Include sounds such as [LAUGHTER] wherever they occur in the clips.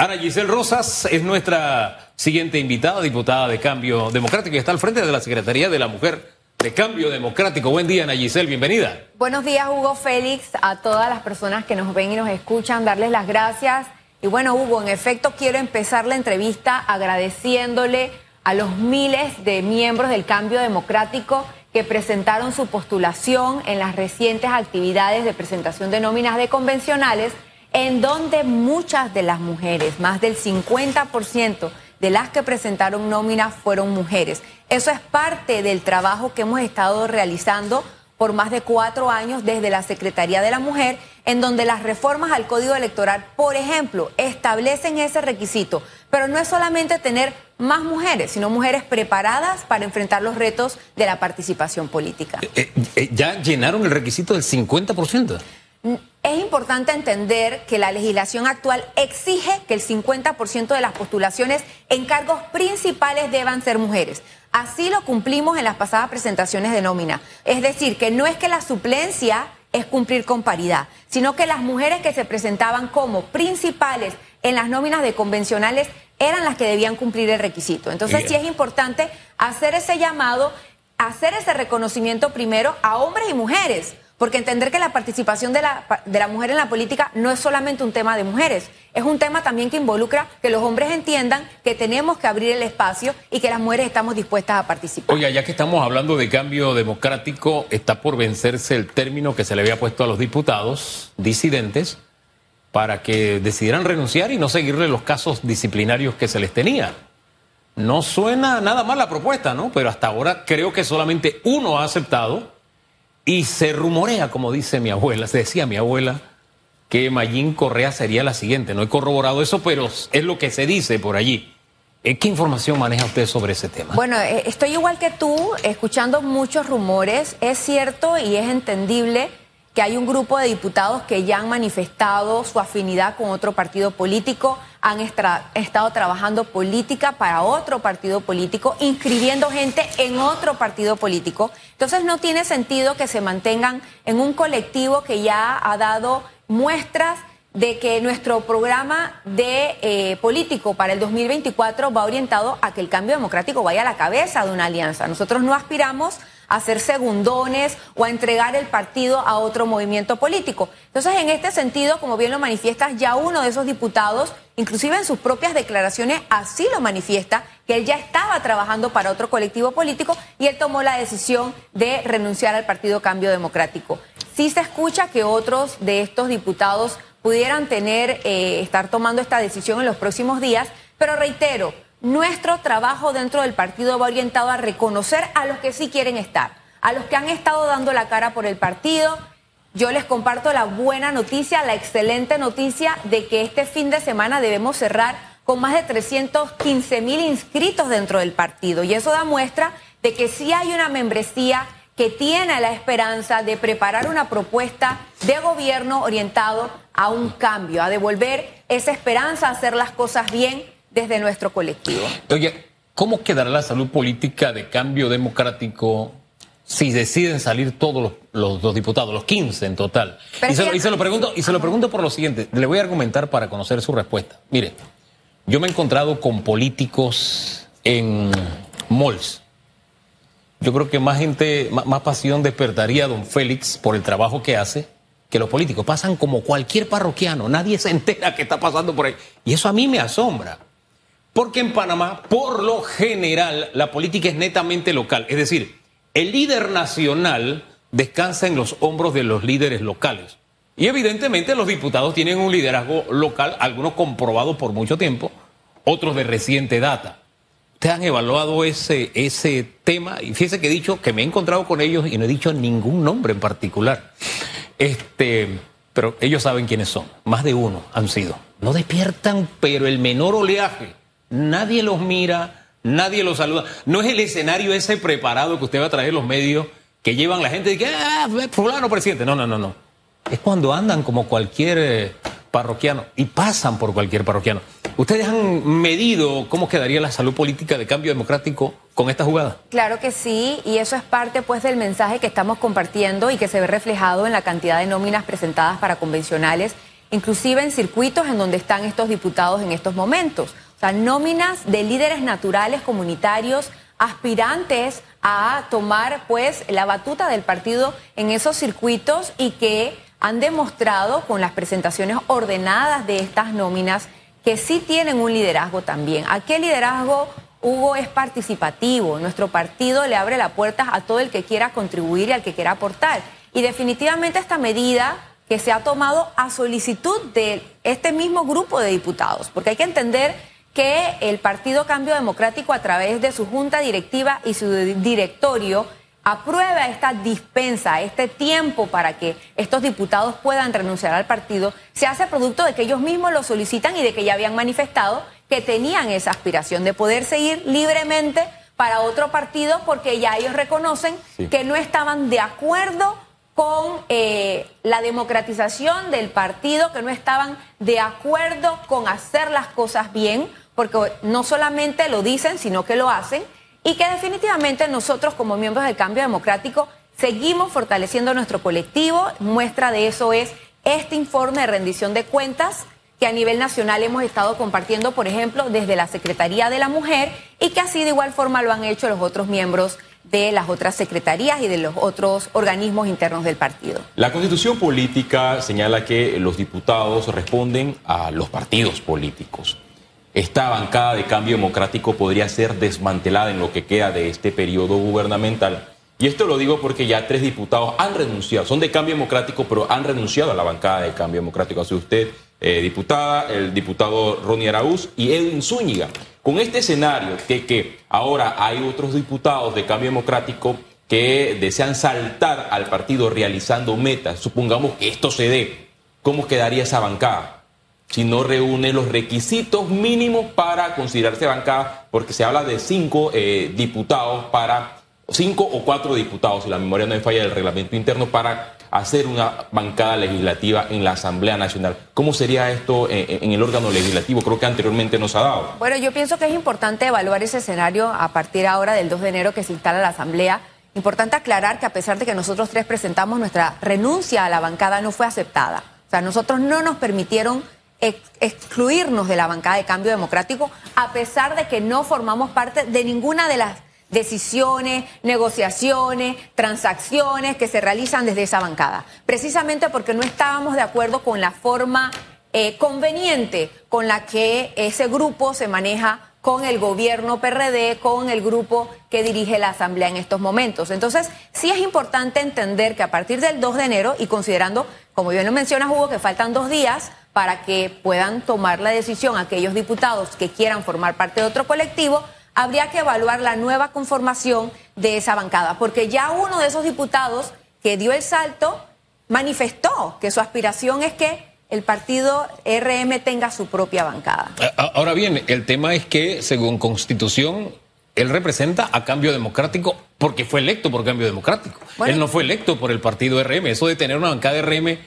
Ana Giselle Rosas es nuestra siguiente invitada, diputada de Cambio Democrático, y está al frente de la Secretaría de la Mujer de Cambio Democrático. Buen día, Ana Giselle, bienvenida. Buenos días, Hugo Félix, a todas las personas que nos ven y nos escuchan, darles las gracias. Y bueno, Hugo, en efecto, quiero empezar la entrevista agradeciéndole a los miles de miembros del Cambio Democrático que presentaron su postulación en las recientes actividades de presentación de nóminas de convencionales en donde muchas de las mujeres, más del 50% de las que presentaron nóminas fueron mujeres. Eso es parte del trabajo que hemos estado realizando por más de cuatro años desde la Secretaría de la Mujer, en donde las reformas al Código Electoral, por ejemplo, establecen ese requisito. Pero no es solamente tener más mujeres, sino mujeres preparadas para enfrentar los retos de la participación política. Eh, eh, ¿Ya llenaron el requisito del 50%? Es importante entender que la legislación actual exige que el 50% de las postulaciones en cargos principales deban ser mujeres. Así lo cumplimos en las pasadas presentaciones de nómina. Es decir, que no es que la suplencia es cumplir con paridad, sino que las mujeres que se presentaban como principales en las nóminas de convencionales eran las que debían cumplir el requisito. Entonces sí es importante hacer ese llamado, hacer ese reconocimiento primero a hombres y mujeres porque entender que la participación de la, de la mujer en la política no es solamente un tema de mujeres, es un tema también que involucra que los hombres entiendan que tenemos que abrir el espacio y que las mujeres estamos dispuestas a participar. Oye, ya que estamos hablando de cambio democrático, está por vencerse el término que se le había puesto a los diputados disidentes para que decidieran renunciar y no seguirle los casos disciplinarios que se les tenía. No suena nada mal la propuesta, ¿no? Pero hasta ahora creo que solamente uno ha aceptado y se rumorea, como dice mi abuela, se decía mi abuela, que Mayín Correa sería la siguiente. No he corroborado eso, pero es lo que se dice por allí. Eh, ¿Qué información maneja usted sobre ese tema? Bueno, eh, estoy igual que tú, escuchando muchos rumores. Es cierto y es entendible que hay un grupo de diputados que ya han manifestado su afinidad con otro partido político, han estado trabajando política para otro partido político, inscribiendo gente en otro partido político. Entonces no tiene sentido que se mantengan en un colectivo que ya ha dado muestras de que nuestro programa de eh, político para el 2024 va orientado a que el cambio democrático vaya a la cabeza de una alianza. Nosotros no aspiramos a hacer segundones o a entregar el partido a otro movimiento político. Entonces, en este sentido, como bien lo manifiestas, ya uno de esos diputados, inclusive en sus propias declaraciones, así lo manifiesta, que él ya estaba trabajando para otro colectivo político y él tomó la decisión de renunciar al Partido Cambio Democrático. Sí se escucha que otros de estos diputados pudieran tener, eh, estar tomando esta decisión en los próximos días, pero reitero, nuestro trabajo dentro del partido va orientado a reconocer a los que sí quieren estar, a los que han estado dando la cara por el partido. Yo les comparto la buena noticia, la excelente noticia de que este fin de semana debemos cerrar con más de 315 mil inscritos dentro del partido. Y eso da muestra de que sí hay una membresía que tiene la esperanza de preparar una propuesta de gobierno orientado a un cambio, a devolver esa esperanza, a hacer las cosas bien desde nuestro colectivo. Oye, ¿cómo quedará la salud política de cambio democrático si deciden salir todos los, diputados, los 15 en total? Y se, lo, pregunto, y se lo pregunto por lo siguiente, le voy a argumentar para conocer su respuesta. Mire, yo me he encontrado con políticos en malls. Yo creo que más gente, más, pasión despertaría a don Félix por el trabajo que hace que los políticos. Pasan como cualquier parroquiano, nadie se entera que está pasando por ahí. Y eso a mí me asombra. Porque en Panamá, por lo general, la política es netamente local. Es decir, el líder nacional descansa en los hombros de los líderes locales. Y evidentemente los diputados tienen un liderazgo local, algunos comprobados por mucho tiempo, otros de reciente data. ¿Ustedes han evaluado ese, ese tema? Y fíjense que he dicho que me he encontrado con ellos y no he dicho ningún nombre en particular. Este, pero ellos saben quiénes son. Más de uno han sido. No despiertan, pero el menor oleaje nadie los mira, nadie los saluda. No es el escenario ese preparado que usted va a traer los medios que llevan la gente y que, ah, fulano presidente. No, no, no, no. Es cuando andan como cualquier eh, parroquiano y pasan por cualquier parroquiano. ¿Ustedes han medido cómo quedaría la salud política de cambio democrático con esta jugada? Claro que sí, y eso es parte pues del mensaje que estamos compartiendo y que se ve reflejado en la cantidad de nóminas presentadas para convencionales inclusive en circuitos en donde están estos diputados en estos momentos. Sea, nóminas de líderes naturales comunitarios aspirantes a tomar pues la batuta del partido en esos circuitos y que han demostrado con las presentaciones ordenadas de estas nóminas que sí tienen un liderazgo también. Aquel liderazgo, Hugo, es participativo. Nuestro partido le abre la puerta a todo el que quiera contribuir y al que quiera aportar. Y definitivamente esta medida que se ha tomado a solicitud de este mismo grupo de diputados, porque hay que entender que el Partido Cambio Democrático a través de su junta directiva y su directorio aprueba esta dispensa, este tiempo para que estos diputados puedan renunciar al partido, se hace producto de que ellos mismos lo solicitan y de que ya habían manifestado que tenían esa aspiración de poder seguir libremente para otro partido porque ya ellos reconocen que no estaban de acuerdo con eh, la democratización del partido, que no estaban de acuerdo con hacer las cosas bien, porque no solamente lo dicen, sino que lo hacen y que definitivamente nosotros como miembros del cambio democrático seguimos fortaleciendo nuestro colectivo. Muestra de eso es este informe de rendición de cuentas que a nivel nacional hemos estado compartiendo, por ejemplo, desde la Secretaría de la Mujer y que así de igual forma lo han hecho los otros miembros de las otras secretarías y de los otros organismos internos del partido. La constitución política señala que los diputados responden a los partidos políticos esta bancada de cambio democrático podría ser desmantelada en lo que queda de este periodo gubernamental. Y esto lo digo porque ya tres diputados han renunciado, son de cambio democrático, pero han renunciado a la bancada de cambio democrático. Hace usted, eh, diputada, el diputado Ronnie Araúz y Edwin Zúñiga. Con este escenario de que ahora hay otros diputados de cambio democrático que desean saltar al partido realizando metas, supongamos que esto se dé, ¿cómo quedaría esa bancada? Si no reúne los requisitos mínimos para considerarse bancada, porque se habla de cinco eh, diputados para, cinco o cuatro diputados, si la memoria no me falla del reglamento interno, para hacer una bancada legislativa en la Asamblea Nacional. ¿Cómo sería esto en, en el órgano legislativo? Creo que anteriormente nos ha dado. Bueno, yo pienso que es importante evaluar ese escenario a partir ahora del 2 de enero que se instala la Asamblea. Importante aclarar que a pesar de que nosotros tres presentamos nuestra renuncia a la bancada, no fue aceptada. O sea, nosotros no nos permitieron excluirnos de la bancada de cambio democrático, a pesar de que no formamos parte de ninguna de las decisiones, negociaciones, transacciones que se realizan desde esa bancada, precisamente porque no estábamos de acuerdo con la forma eh, conveniente con la que ese grupo se maneja con el gobierno PRD, con el grupo que dirige la Asamblea en estos momentos. Entonces, sí es importante entender que a partir del 2 de enero, y considerando, como bien lo menciona Hugo, que faltan dos días para que puedan tomar la decisión aquellos diputados que quieran formar parte de otro colectivo, habría que evaluar la nueva conformación de esa bancada, porque ya uno de esos diputados que dio el salto manifestó que su aspiración es que el partido RM tenga su propia bancada. Ahora bien, el tema es que, según Constitución, él representa a Cambio Democrático porque fue electo por Cambio Democrático. él no fue electo por el partido RM. Eso de tener una bancada de RM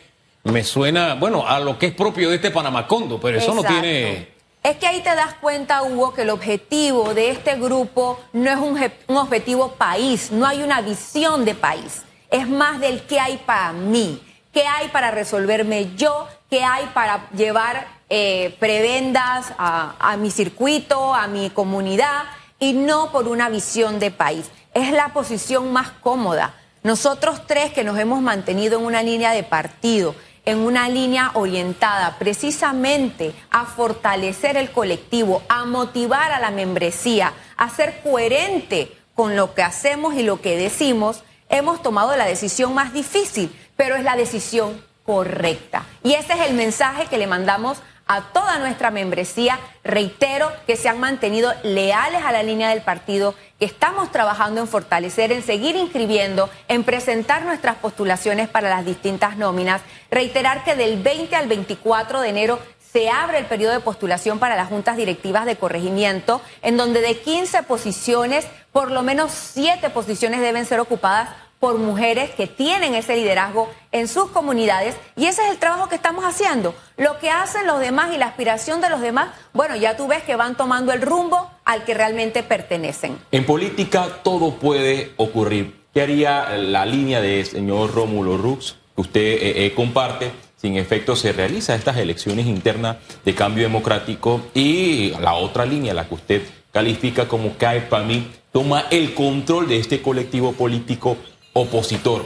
me suena, bueno, a lo que es propio de este Panamacondo, pero eso no tiene... Es que ahí te das cuenta, Hugo, que el objetivo de este grupo no es un, un objetivo país, no hay una visión de país, es más del qué hay para mí, qué hay para resolverme yo, qué hay para llevar eh, prebendas a, a mi circuito, a mi comunidad, y no por una visión de país. Es la posición más cómoda. Nosotros tres que nos hemos mantenido en una línea de partido, en una línea orientada precisamente a fortalecer el colectivo, a motivar a la membresía, a ser coherente con lo que hacemos y lo que decimos, hemos tomado la decisión más difícil, pero es la decisión correcta. Y ese es el mensaje que le mandamos a toda nuestra membresía. Reitero que se han mantenido leales a la línea del partido, que estamos trabajando en fortalecer, en seguir inscribiendo, en presentar nuestras postulaciones para las distintas nóminas. Reiterar que del 20 al 24 de enero se abre el periodo de postulación para las juntas directivas de corregimiento, en donde de 15 posiciones, por lo menos 7 posiciones deben ser ocupadas por mujeres que tienen ese liderazgo en sus comunidades y ese es el trabajo que estamos haciendo. Lo que hacen los demás y la aspiración de los demás, bueno, ya tú ves que van tomando el rumbo al que realmente pertenecen. En política todo puede ocurrir. ¿Qué haría la línea de señor Rómulo Rux que usted eh, eh, comparte sin efecto se realiza estas elecciones internas de cambio democrático y la otra línea, la que usted califica como CAE para mí, toma el control de este colectivo político opositor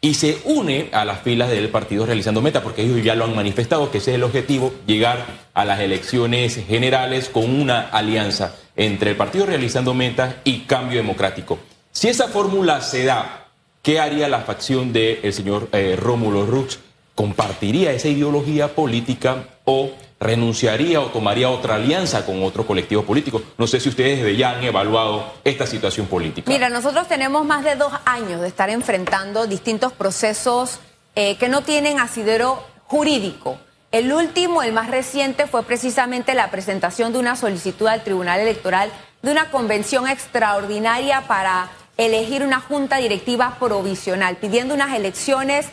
y se une a las filas del partido realizando meta, porque ellos ya lo han manifestado, que ese es el objetivo, llegar a las elecciones generales con una alianza entre el partido realizando meta y cambio democrático. Si esa fórmula se da, ¿qué haría la facción del señor eh, Rómulo Rux? ¿Compartiría esa ideología política o renunciaría o tomaría otra alianza con otro colectivo político. No sé si ustedes ya han evaluado esta situación política. Mira, nosotros tenemos más de dos años de estar enfrentando distintos procesos eh, que no tienen asidero jurídico. El último, el más reciente, fue precisamente la presentación de una solicitud al Tribunal Electoral de una convención extraordinaria para elegir una junta directiva provisional, pidiendo unas elecciones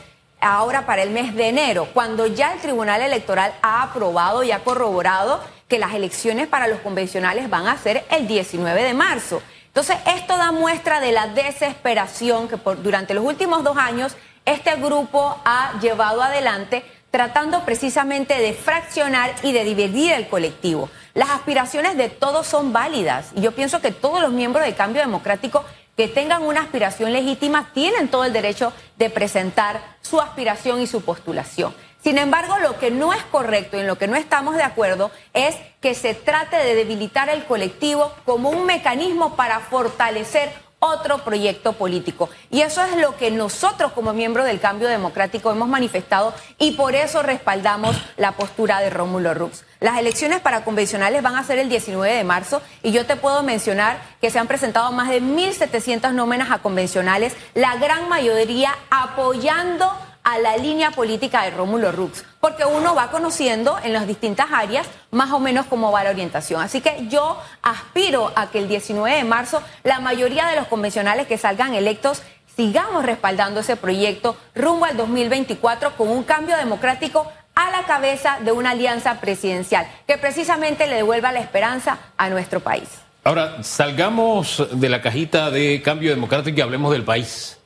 ahora para el mes de enero, cuando ya el Tribunal Electoral ha aprobado y ha corroborado que las elecciones para los convencionales van a ser el 19 de marzo. Entonces, esto da muestra de la desesperación que durante los últimos dos años este grupo ha llevado adelante tratando precisamente de fraccionar y de dividir el colectivo. Las aspiraciones de todos son válidas y yo pienso que todos los miembros del cambio democrático que tengan una aspiración legítima tienen todo el derecho de presentar su aspiración y su postulación. Sin embargo, lo que no es correcto y en lo que no estamos de acuerdo es que se trate de debilitar el colectivo como un mecanismo para fortalecer otro proyecto político. Y eso es lo que nosotros como miembros del cambio democrático hemos manifestado y por eso respaldamos la postura de Rómulo Rux. Las elecciones para convencionales van a ser el 19 de marzo y yo te puedo mencionar que se han presentado más de 1.700 nómenas a convencionales, la gran mayoría apoyando a la línea política de Rómulo Rux, porque uno va conociendo en las distintas áreas más o menos cómo va la orientación. Así que yo aspiro a que el 19 de marzo la mayoría de los convencionales que salgan electos sigamos respaldando ese proyecto rumbo al 2024 con un cambio democrático a la cabeza de una alianza presidencial que precisamente le devuelva la esperanza a nuestro país. Ahora, salgamos de la cajita de cambio democrático y hablemos del país.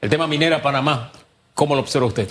El tema minera Panamá. ¿Cómo lo observa usted?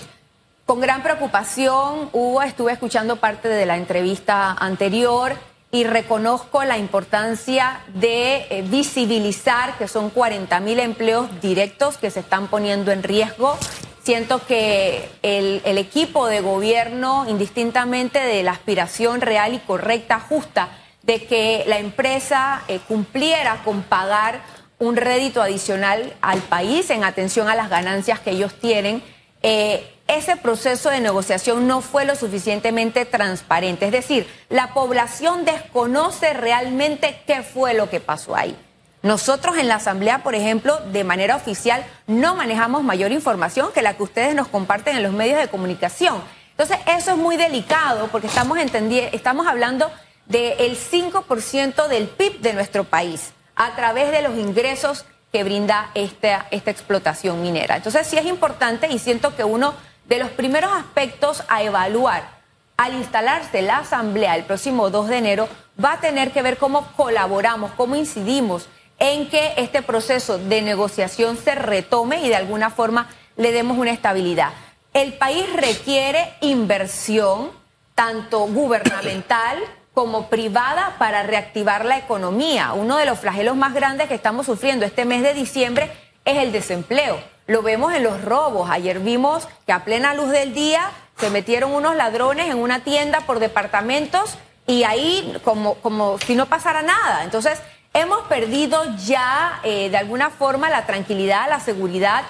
Con gran preocupación, Hugo, estuve escuchando parte de la entrevista anterior y reconozco la importancia de eh, visibilizar que son 40 mil empleos directos que se están poniendo en riesgo. Siento que el, equipo de gobierno, indistintamente de la aspiración real y correcta, justa, de que la empresa eh, cumpliera con pagar un rédito adicional al país en atención a las ganancias que ellos tienen, eh, ese proceso de negociación no fue lo suficientemente transparente. Es decir, la población desconoce realmente qué fue lo que pasó ahí. Nosotros en la Asamblea, por ejemplo, de manera oficial, no manejamos mayor información que la que ustedes nos comparten en los medios de comunicación. Entonces, eso es muy delicado porque estamos, estamos hablando del 5% del PIB de nuestro país a través de los ingresos que brinda esta, esta explotación minera. Entonces sí es importante y siento que uno de los primeros aspectos a evaluar al instalarse la asamblea el próximo 2 de enero va a tener que ver cómo colaboramos, cómo incidimos en que este proceso de negociación se retome y de alguna forma le demos una estabilidad. El país requiere inversión, tanto gubernamental como privada para reactivar la economía. Uno de los flagelos más grandes que estamos sufriendo este mes de diciembre es el desempleo. Lo vemos en los robos. Ayer vimos que a plena luz del día se metieron unos ladrones en una tienda por departamentos y ahí como, como si no pasara nada. Entonces, hemos perdido ya eh, de alguna forma la tranquilidad, la seguridad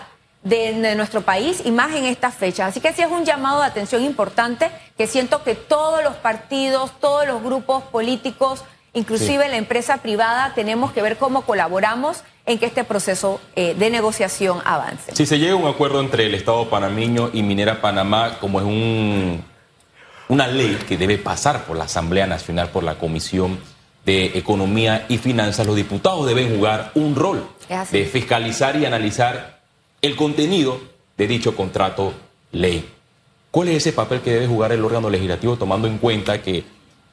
de, nuestro país y más en estas fechas. Así que sí es un llamado de atención importante que siento que todos los partidos, todos los grupos políticos, inclusive la empresa privada, tenemos que ver cómo colaboramos en que este proceso eh, de negociación avance. Si se llega a un acuerdo entre el Estado panameño y Minera Panamá, como es un, una ley que debe pasar por la Asamblea Nacional, por la Comisión de Economía y Finanzas, los diputados deben jugar un rol de fiscalizar y analizar el contenido de dicho contrato ley. ¿Cuál es ese papel que debe jugar el órgano legislativo tomando en cuenta que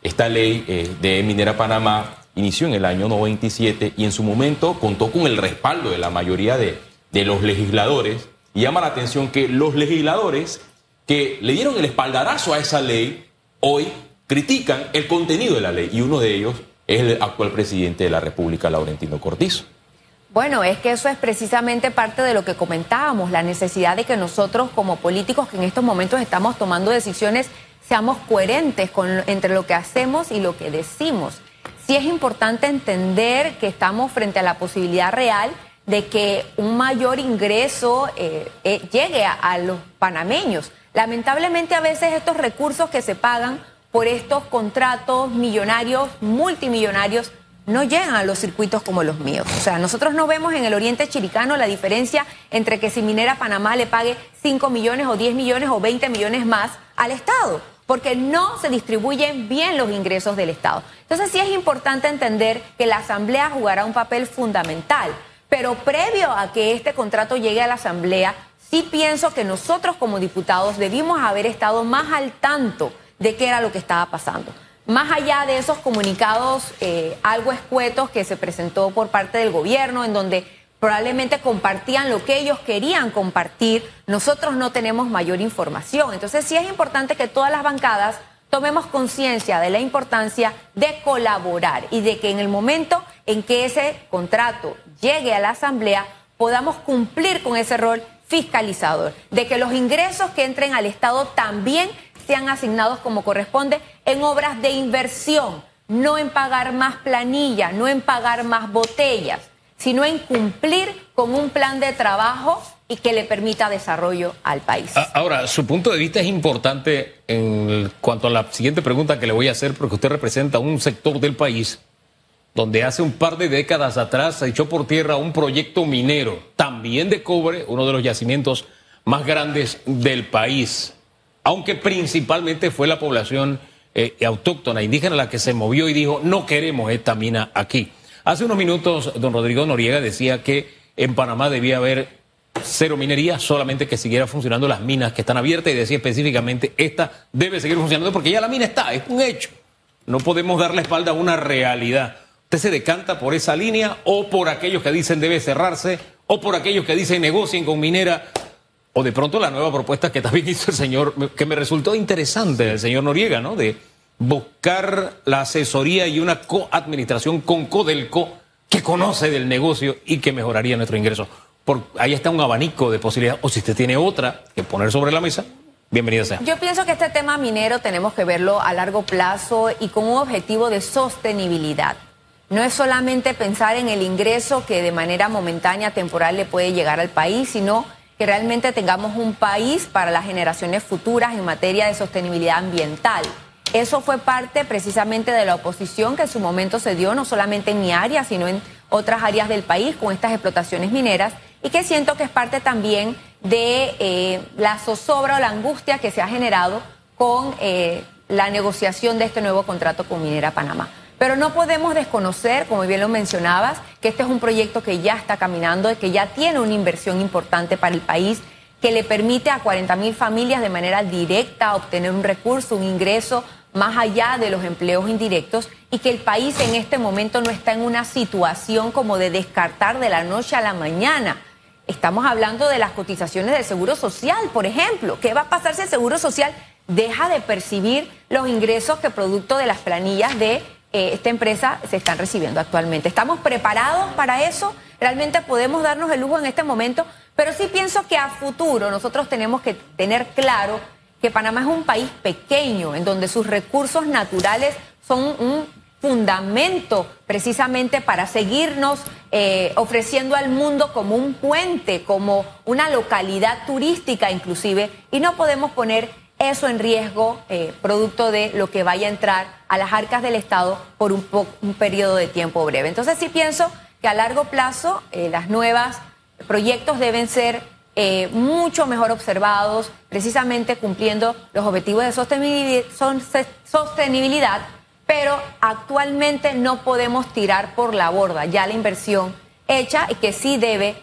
esta ley eh, de Minera Panamá inició en el año 97 y en su momento contó con el respaldo de la mayoría de, de los legisladores? Y llama la atención que los legisladores que le dieron el espaldarazo a esa ley, hoy critican el contenido de la ley y uno de ellos es el actual presidente de la República, Laurentino Cortizo. Bueno, es que eso es precisamente parte de lo que comentábamos, la necesidad de que nosotros como políticos que en estos momentos estamos tomando decisiones seamos coherentes con, entre lo que hacemos y lo que decimos. Sí es importante entender que estamos frente a la posibilidad real de que un mayor ingreso eh, eh, llegue a los panameños. Lamentablemente a veces estos recursos que se pagan por estos contratos millonarios, multimillonarios, no llegan a los circuitos como los míos. O sea, nosotros no vemos en el oriente chiricano la diferencia entre que si Minera Panamá le pague 5 millones o 10 millones o 20 millones más al Estado, porque no se distribuyen bien los ingresos del Estado. Entonces sí es importante entender que la Asamblea jugará un papel fundamental, pero previo a que este contrato llegue a la Asamblea, sí pienso que nosotros como diputados debimos haber estado más al tanto de qué era lo que estaba pasando. Más allá de esos comunicados eh, algo escuetos que se presentó por parte del gobierno, en donde probablemente compartían lo que ellos querían compartir, nosotros no tenemos mayor información. Entonces sí es importante que todas las bancadas tomemos conciencia de la importancia de colaborar y de que en el momento en que ese contrato llegue a la Asamblea podamos cumplir con ese rol fiscalizador, de que los ingresos que entren al Estado también sean asignados como corresponde en obras de inversión, no en pagar más planilla, no en pagar más botellas, sino en cumplir con un plan de trabajo y que le permita desarrollo al país. Ahora, su punto de vista es importante en cuanto a la siguiente pregunta que le voy a hacer, porque usted representa un sector del país donde hace un par de décadas atrás se echó por tierra un proyecto minero, también de cobre, uno de los yacimientos más grandes del país, aunque principalmente fue la población eh, autóctona, indígena, la que se movió y dijo, no queremos esta mina aquí. Hace unos minutos, don Rodrigo Noriega decía que en Panamá debía haber cero minería, solamente que siguiera funcionando las minas que están abiertas y decía específicamente, esta debe seguir funcionando porque ya la mina está, es un hecho. No podemos dar la espalda a una realidad. ¿Usted se decanta por esa línea o por aquellos que dicen debe cerrarse o por aquellos que dicen negocien con minera? O de pronto la nueva propuesta que también [LAUGHS] hizo el señor, que me resultó interesante, el señor Noriega, ¿no? De buscar la asesoría y una coadministración con Codelco que conoce del negocio y que mejoraría nuestro ingreso. Por, ahí está un abanico de posibilidades. O si usted tiene otra que poner sobre la mesa, bienvenida sea. Yo pienso que este tema minero tenemos que verlo a largo plazo y con un objetivo de sostenibilidad. No es solamente pensar en el ingreso que de manera momentánea, temporal le puede llegar al país, sino que realmente tengamos un país para las generaciones futuras en materia de sostenibilidad ambiental. Eso fue parte precisamente de la oposición que en su momento se dio no solamente en mi área, sino en otras áreas del país con estas explotaciones mineras y que siento que es parte también de eh, la zozobra o la angustia que se ha generado con eh, la negociación de este nuevo contrato con Minera Panamá. Pero no podemos desconocer, como bien lo mencionabas, que este es un proyecto que ya está caminando, que ya tiene una inversión importante para el país, que le permite a 40 mil familias de manera directa obtener un recurso, un ingreso más allá de los empleos indirectos y que el país en este momento no está en una situación como de descartar de la noche a la mañana. Estamos hablando de las cotizaciones del Seguro Social, por ejemplo. ¿Qué va a pasar si el Seguro Social deja de percibir los ingresos que producto de las planillas de eh, esta empresa se están recibiendo actualmente. ¿Estamos preparados para eso? ¿Realmente podemos darnos el lujo en este momento? Pero sí pienso que a futuro nosotros tenemos que tener claro que Panamá es un país pequeño, en donde sus recursos naturales son un fundamento precisamente para seguirnos eh, ofreciendo al mundo como un puente, como una localidad turística inclusive, y no podemos poner eso en riesgo, eh, producto de lo que vaya a entrar a las arcas del Estado por un, un periodo de tiempo breve. Entonces sí pienso que a largo plazo eh, las nuevas proyectos deben ser eh, mucho mejor observados, precisamente cumpliendo los objetivos de sostenibilidad, pero actualmente no podemos tirar por la borda ya la inversión hecha y que sí debe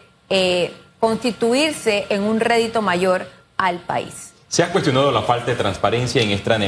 constituirse en un rédito mayor al país. Se ha cuestionado la falta de transparencia en esta,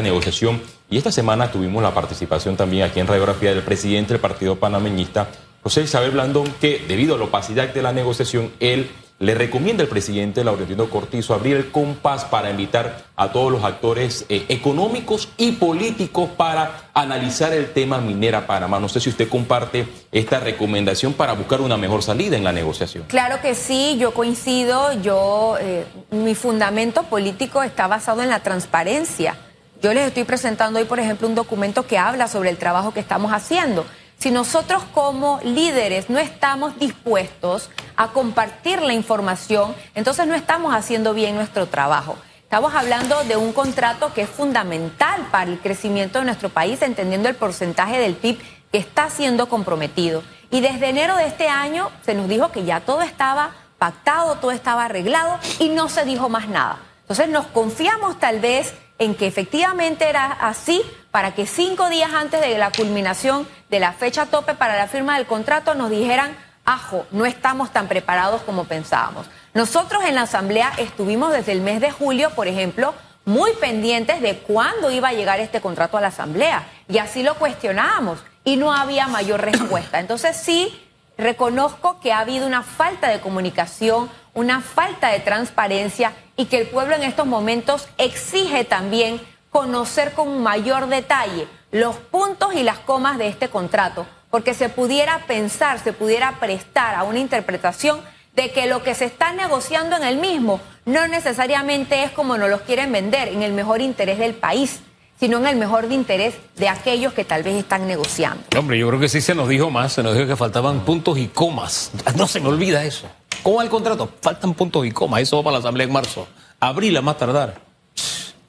negociación y esta semana tuvimos la participación también aquí en Radiografía del presidente del Partido Panameñista, José Isabel Blandón, que debido a la opacidad de la negociación, él le recomienda al presidente Laurentino Cortizo abrir el compás para invitar a todos los actores eh, económicos y políticos para analizar el tema minera Panamá. No sé si usted comparte esta recomendación para buscar una mejor salida en la negociación. Claro que sí, yo coincido. Yo, eh, mi fundamento político está basado en la transparencia. Yo les estoy presentando hoy, por ejemplo, un documento que habla sobre el trabajo que estamos haciendo. Si nosotros como líderes no estamos dispuestos a compartir la información, entonces no estamos haciendo bien nuestro trabajo. Estamos hablando de un contrato que es fundamental para el crecimiento de nuestro país, entendiendo el porcentaje del PIB que está siendo comprometido. Y desde enero de este año se nos dijo que ya todo estaba pactado, todo estaba arreglado y no se dijo más nada. Entonces nos confiamos tal vez en que efectivamente era así para que cinco días antes de la culminación de la fecha tope para la firma del contrato nos dijeran, ajo, no estamos tan preparados como pensábamos. Nosotros en la Asamblea estuvimos desde el mes de julio, por ejemplo, muy pendientes de cuándo iba a llegar este contrato a la Asamblea y así lo cuestionábamos y no había mayor respuesta. Entonces sí, reconozco que ha habido una falta de comunicación, una falta de transparencia y que el pueblo en estos momentos exige también conocer con mayor detalle los puntos y las comas de este contrato, porque se pudiera pensar, se pudiera prestar a una interpretación de que lo que se está negociando en el mismo no necesariamente es como nos los quieren vender, en el mejor interés del país sino en el mejor interés de aquellos que tal vez están negociando. Hombre, yo creo que sí se nos dijo más, se nos dijo que faltaban puntos y comas. No se me olvida eso. ¿Cómo va el contrato? Faltan puntos y comas. Eso va para la Asamblea en marzo. Abril a más tardar.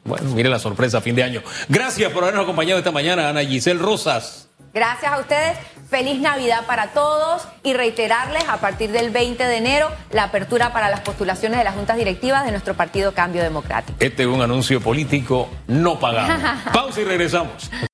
Bueno, mire la sorpresa, fin de año. Gracias por habernos acompañado esta mañana, Ana Giselle Rosas. Gracias a ustedes. Feliz Navidad para todos y reiterarles a partir del 20 de enero la apertura para las postulaciones de las juntas directivas de nuestro partido Cambio Democrático. Este es un anuncio político no pagado. [LAUGHS] Pausa y regresamos.